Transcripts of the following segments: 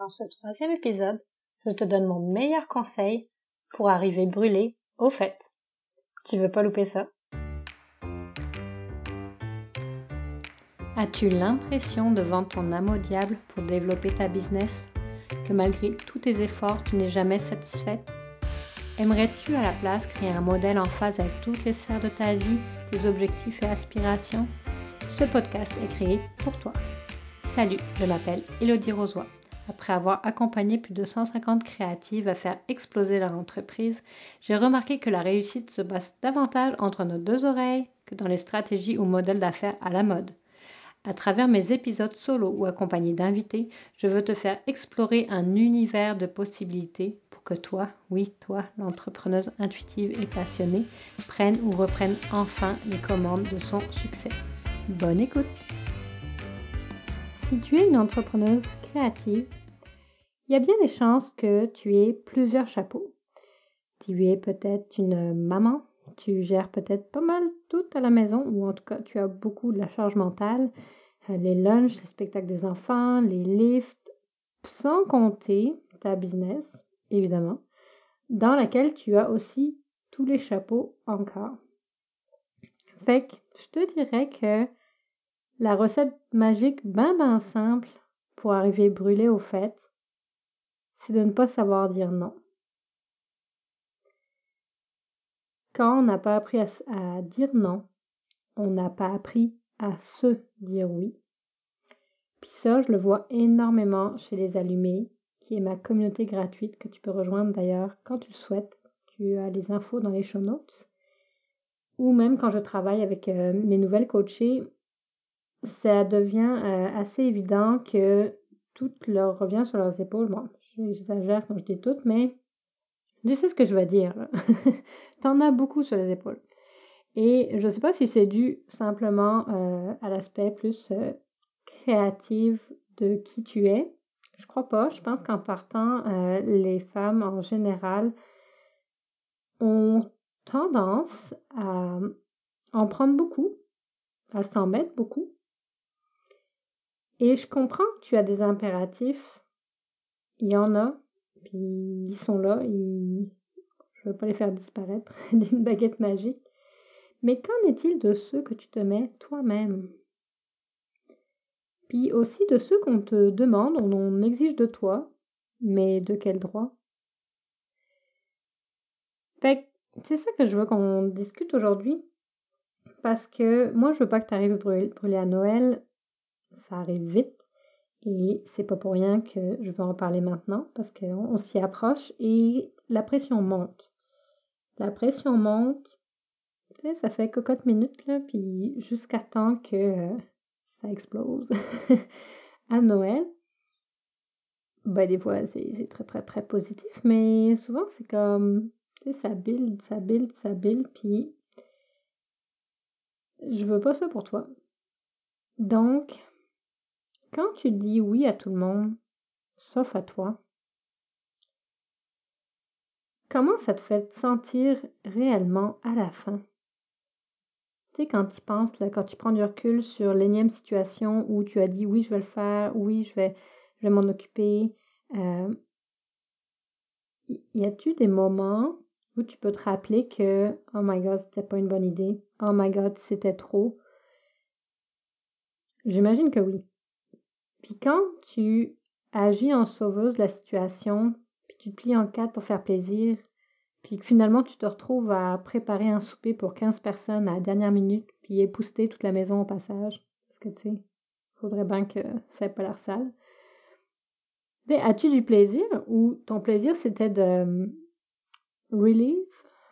Dans ce troisième épisode, je te donne mon meilleur conseil pour arriver brûlé au fait. Tu veux pas louper ça? As-tu l'impression de vendre ton âme au diable pour développer ta business? Que malgré tous tes efforts, tu n'es jamais satisfaite? Aimerais-tu à la place créer un modèle en phase avec toutes les sphères de ta vie, tes objectifs et aspirations? Ce podcast est créé pour toi. Salut, je m'appelle Elodie Rosoy. Après avoir accompagné plus de 150 créatives à faire exploser leur entreprise, j'ai remarqué que la réussite se base davantage entre nos deux oreilles que dans les stratégies ou modèles d'affaires à la mode. À travers mes épisodes solo ou accompagnés d'invités, je veux te faire explorer un univers de possibilités pour que toi, oui, toi, l'entrepreneuse intuitive et passionnée, prenne ou reprenne enfin les commandes de son succès. Bonne écoute! Si tu es une entrepreneuse créative, il y a bien des chances que tu aies plusieurs chapeaux. Tu es peut-être une maman, tu gères peut-être pas mal tout à la maison, ou en tout cas tu as beaucoup de la charge mentale, euh, les lunchs, les spectacles des enfants, les lifts, sans compter ta business, évidemment, dans laquelle tu as aussi tous les chapeaux encore. Fait que je te dirais que la recette magique ben ben simple pour arriver brûlé au fait, c'est de ne pas savoir dire non. Quand on n'a pas appris à, dire non, on n'a pas appris à se dire oui. Puis ça, je le vois énormément chez les allumés, qui est ma communauté gratuite que tu peux rejoindre d'ailleurs quand tu le souhaites. Tu as les infos dans les show notes. Ou même quand je travaille avec euh, mes nouvelles coachées, ça devient euh, assez évident que tout leur revient sur leurs épaules. J'exagère quand je dis tout, mais tu sais ce que je veux dire. T'en as beaucoup sur les épaules. Et je ne sais pas si c'est dû simplement euh, à l'aspect plus euh, créatif de qui tu es. Je crois pas. Je pense qu'en partant, euh, les femmes en général ont tendance à en prendre beaucoup, à s'en mettre beaucoup. Et je comprends que tu as des impératifs. Il y en a, puis ils sont là, ils... je ne veux pas les faire disparaître d'une baguette magique. Mais qu'en est-il de ceux que tu te mets toi-même? Puis aussi de ceux qu'on te demande, on exige de toi, mais de quel droit? C'est ça que je veux qu'on discute aujourd'hui. Parce que moi, je veux pas que tu arrives brûler à Noël. Ça arrive vite. Et c'est pas pour rien que je veux en parler maintenant, parce qu'on s'y approche et la pression monte. La pression monte, ça fait cocotte minutes, là, puis jusqu'à temps que euh, ça explose à Noël. Ben, des fois, c'est très, très, très positif, mais souvent, c'est comme, tu sais, ça build, ça build, ça build, puis je veux pas ça pour toi. Donc, quand tu dis oui à tout le monde, sauf à toi, comment ça te fait sentir réellement à la fin? Tu sais, quand tu penses, là, quand tu prends du recul sur l'énième situation où tu as dit oui, je vais le faire, oui, je vais, je vais m'en occuper, euh, y a-tu des moments où tu peux te rappeler que oh my god, c'était pas une bonne idée, oh my god, c'était trop? J'imagine que oui. Puis quand tu agis en sauveuse de la situation, puis tu te plies en quatre pour faire plaisir, puis que finalement tu te retrouves à préparer un souper pour 15 personnes à la dernière minute, puis épouster toute la maison au passage, parce que tu sais, faudrait bien que ça n'ait pas l'air sale. Mais as-tu du plaisir ou ton plaisir c'était de euh, relieve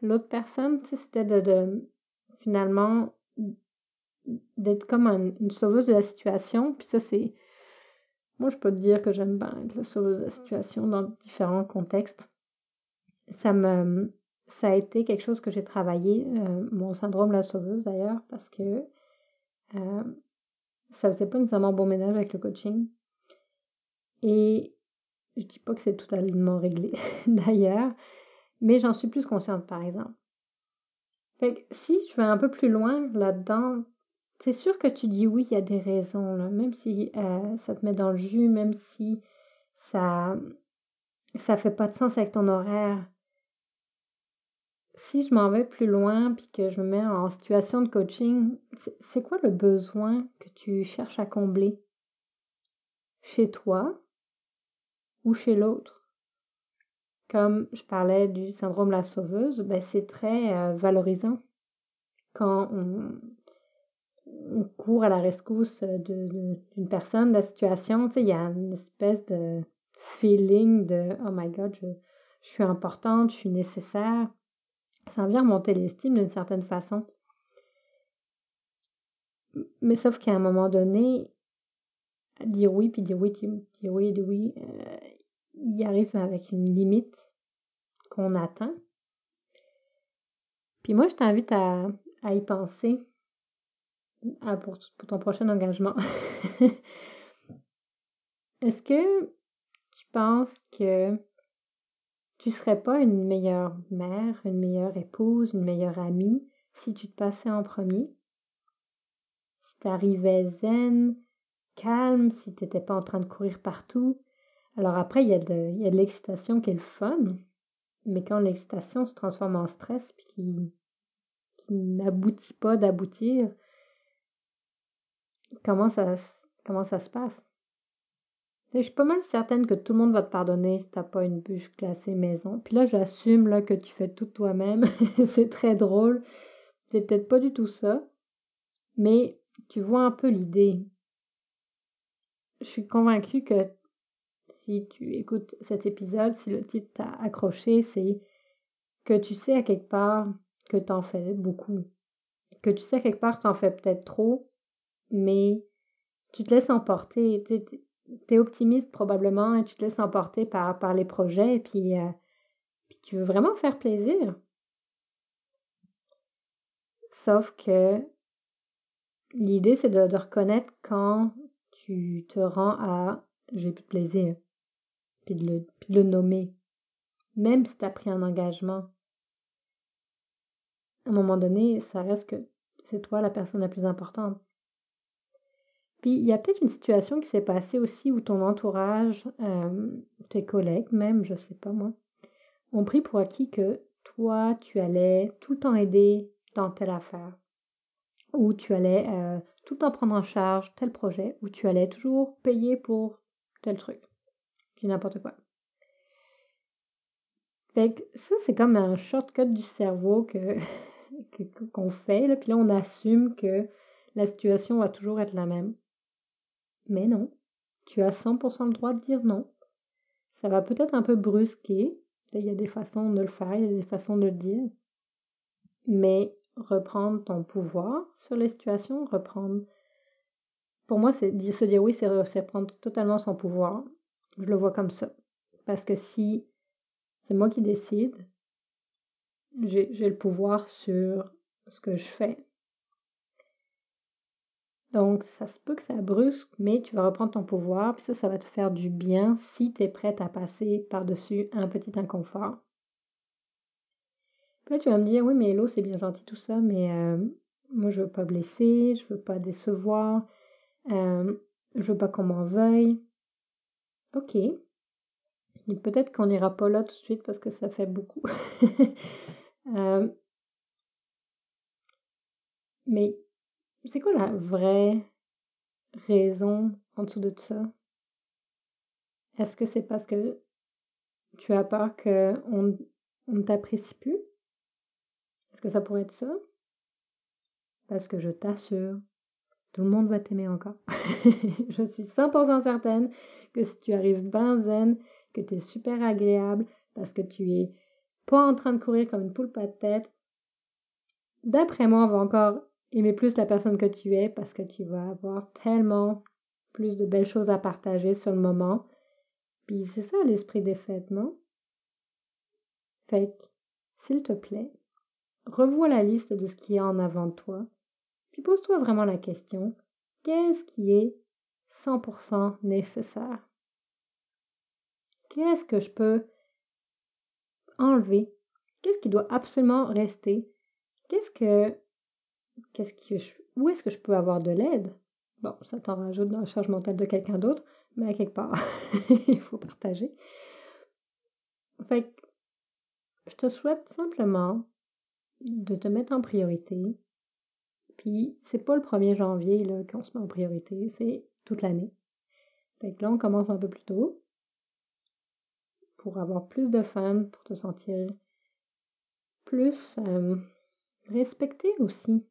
l'autre personne, tu sais, c'était de, finalement d'être comme une sauveuse de la situation, puis ça c'est moi, je peux te dire que j'aime bien être la sauveuse de la situation dans différents contextes. Ça me, ça a été quelque chose que j'ai travaillé, euh, mon syndrome la sauveuse d'ailleurs, parce que euh, ça faisait pas nécessairement bon ménage avec le coaching. Et je dis pas que c'est totalement réglé d'ailleurs, mais j'en suis plus consciente par exemple. Si je vais un peu plus loin là-dedans, c'est sûr que tu dis oui, il y a des raisons, même si euh, ça te met dans le jus, même si ça ça fait pas de sens avec ton horaire. Si je m'en vais plus loin puis que je me mets en situation de coaching, c'est quoi le besoin que tu cherches à combler? Chez toi ou chez l'autre? Comme je parlais du syndrome la sauveuse, ben c'est très euh, valorisant quand on, on, court à la rescousse d'une personne, de la situation. Tu sais, il y a une espèce de feeling de oh my god, je, suis importante, je suis nécessaire. Ça vient remonter l'estime d'une certaine façon. Mais sauf qu'à un moment donné, dire oui, puis dire oui, dire oui, dire oui, euh, il arrive avec une limite qu'on atteint. Puis moi, je t'invite à, y penser pour, pour, ton prochain engagement. Est-ce que tu penses que tu serais pas une meilleure mère, une meilleure épouse, une meilleure amie si tu te passais en premier? Si tu arrivais zen, calme, si tu n'étais pas en train de courir partout? Alors après, il y a de, l'excitation qui est le fun, mais quand l'excitation se transforme en stress puis qui n'aboutit pas d'aboutir, comment ça, se passe? Je suis pas mal certaine que tout le monde va te pardonner si t'as pas une bûche classée maison. Puis là, j'assume là que tu fais tout toi-même. c'est très drôle. C'est peut-être pas du tout ça. Mais tu vois un peu l'idée. Je suis convaincue que si tu écoutes cet épisode, si le titre t'a accroché, c'est que tu sais à quelque part que t'en fais beaucoup. Que tu sais à quelque part que t'en fais peut-être trop, mais tu te laisses emporter tu es optimiste probablement et tu te laisses emporter par, par les projets et puis, euh, puis tu veux vraiment faire plaisir. Sauf que l'idée, c'est de, de, reconnaître quand tu te rends à j'ai plus de plaisir, puis de, le, puis de le nommer. Même si tu as pris un engagement, à un moment donné, ça reste que c'est toi la personne la plus importante. Puis il y a peut-être une situation qui s'est passée aussi où ton entourage, euh, tes collègues même, je sais pas moi, ont pris pour acquis que toi, tu allais tout le temps aider dans telle affaire, ou tu allais euh, tout le temps prendre en charge tel projet, ou tu allais toujours payer pour tel truc, puis n'importe quoi. Fait que ça, c'est comme un shortcut du cerveau que qu'on fait, là, puis là, on assume que la situation va toujours être la même. Mais non, tu as 100% le droit de dire non. Ça va peut-être un peu brusquer, il y a des façons de le faire, il y a des façons de le dire. Mais reprendre ton pouvoir sur les situations, reprendre... Pour moi, se dire oui, c'est reprendre totalement son pouvoir. Je le vois comme ça. Parce que si c'est moi qui décide, j'ai le pouvoir sur ce que je fais, donc, ça se peut que ça brusque, mais tu vas reprendre ton pouvoir, puis ça, ça va te faire du bien si tu es prête à passer par-dessus un petit inconfort. Puis là, tu vas me dire, oui, mais l'eau, c'est bien gentil tout ça, mais euh, moi, je veux pas blesser, je veux pas décevoir, euh, je veux pas qu'on m'en veuille. Ok. peut-être qu'on n'ira pas là tout de suite parce que ça fait beaucoup. euh, mais c'est quoi la vraie raison en dessous de ça? Est-ce que c'est parce que tu as peur qu'on on ne t'apprécie plus? Est-ce que ça pourrait être ça? Parce que je t'assure, tout le monde va t'aimer encore. je suis 100% certaine que si tu arrives ben zen, que tu es super agréable, parce que tu es pas en train de courir comme une poule pas de tête, d'après moi, on va encore aimer plus la personne que tu es parce que tu vas avoir tellement plus de belles choses à partager sur le moment. Puis c'est ça l'esprit des fêtes, non? Fait s'il te plaît, revois la liste de ce qui est en avant de toi, puis pose-toi vraiment la question, qu'est-ce qui est 100% nécessaire? Qu'est-ce que je peux enlever? Qu'est-ce qui doit absolument rester? Qu'est-ce que qu'est-ce que où est-ce que je peux avoir de l'aide? Bon, ça t'en rajoute dans la charge mentale de quelqu'un d'autre, mais à quelque part, il faut partager. Fait que je te souhaite simplement de te mettre en priorité. Puis c'est pas le 1er janvier là, qu'on se met en priorité, c'est toute l'année. Fait que là, on commence un peu plus tôt pour avoir plus de fun, pour te sentir plus euh, respecté aussi.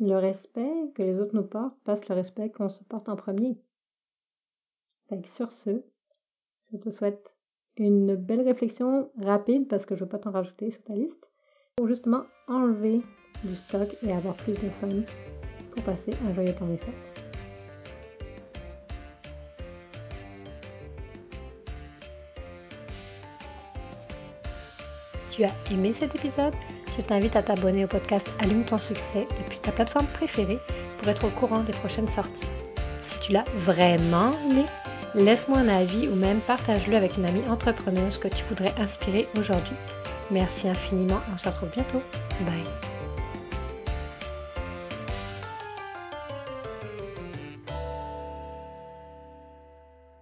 Le respect que les autres nous portent passe le respect qu'on se porte en premier. Sur ce, je te souhaite une belle réflexion rapide parce que je ne veux pas t'en rajouter sur ta liste pour justement enlever du stock et avoir plus de fun pour passer un joyeux temps des fêtes. Tu as aimé cet épisode? Je t'invite à t'abonner au podcast Allume ton succès depuis ta plateforme préférée pour être au courant des prochaines sorties. Si tu l'as vraiment aimé, laisse-moi un avis ou même partage-le avec une amie entrepreneuse que tu voudrais inspirer aujourd'hui. Merci infiniment, on se retrouve bientôt. Bye.